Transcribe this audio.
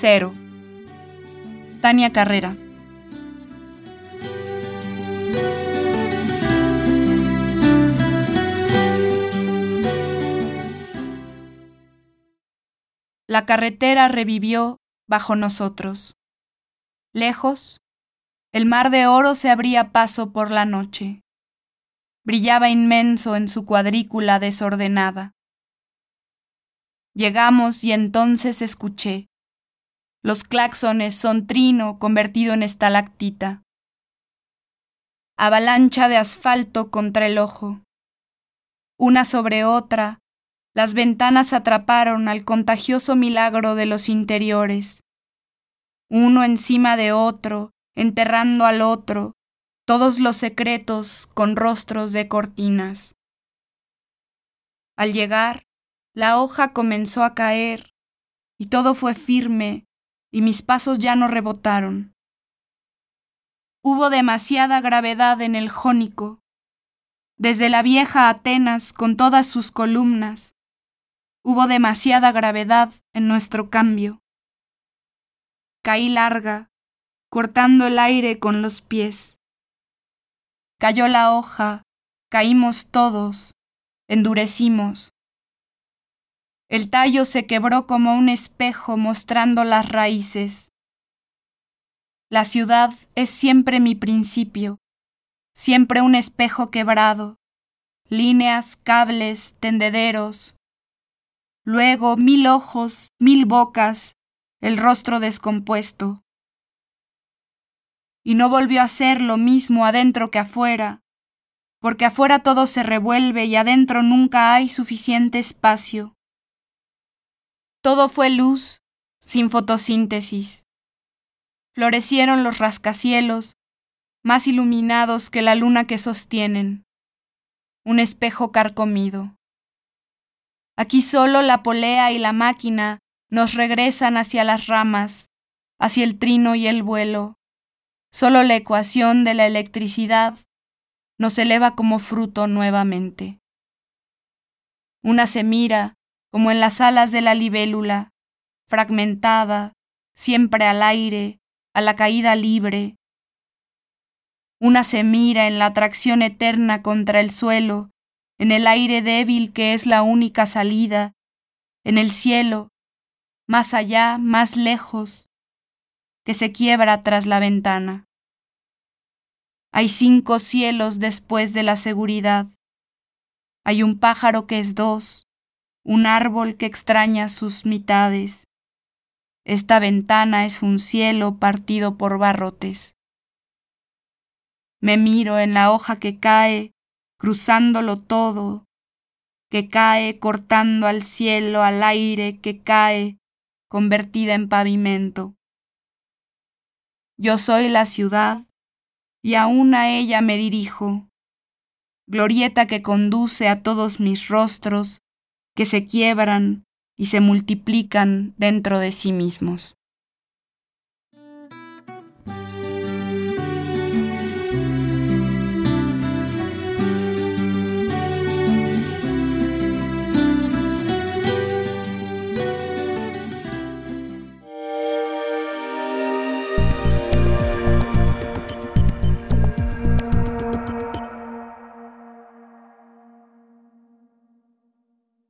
Cero. Tania Carrera. La carretera revivió bajo nosotros. Lejos, el mar de oro se abría paso por la noche. Brillaba inmenso en su cuadrícula desordenada. Llegamos y entonces escuché. Los claxones son trino convertido en estalactita. Avalancha de asfalto contra el ojo. Una sobre otra, las ventanas atraparon al contagioso milagro de los interiores. Uno encima de otro, enterrando al otro, todos los secretos con rostros de cortinas. Al llegar, la hoja comenzó a caer, y todo fue firme, y mis pasos ya no rebotaron. Hubo demasiada gravedad en el jónico, desde la vieja Atenas con todas sus columnas, Hubo demasiada gravedad en nuestro cambio. Caí larga, cortando el aire con los pies. Cayó la hoja, caímos todos, endurecimos. El tallo se quebró como un espejo mostrando las raíces. La ciudad es siempre mi principio, siempre un espejo quebrado, líneas, cables, tendederos, luego mil ojos, mil bocas, el rostro descompuesto. Y no volvió a ser lo mismo adentro que afuera, porque afuera todo se revuelve y adentro nunca hay suficiente espacio. Todo fue luz, sin fotosíntesis. Florecieron los rascacielos, más iluminados que la luna que sostienen, un espejo carcomido. Aquí solo la polea y la máquina nos regresan hacia las ramas, hacia el trino y el vuelo. Solo la ecuación de la electricidad nos eleva como fruto nuevamente. Una se mira, como en las alas de la libélula, fragmentada, siempre al aire, a la caída libre. Una se mira en la atracción eterna contra el suelo en el aire débil que es la única salida, en el cielo, más allá, más lejos, que se quiebra tras la ventana. Hay cinco cielos después de la seguridad. Hay un pájaro que es dos, un árbol que extraña sus mitades. Esta ventana es un cielo partido por barrotes. Me miro en la hoja que cae cruzándolo todo, que cae cortando al cielo, al aire, que cae, convertida en pavimento. Yo soy la ciudad, y aún a ella me dirijo, glorieta que conduce a todos mis rostros, que se quiebran y se multiplican dentro de sí mismos.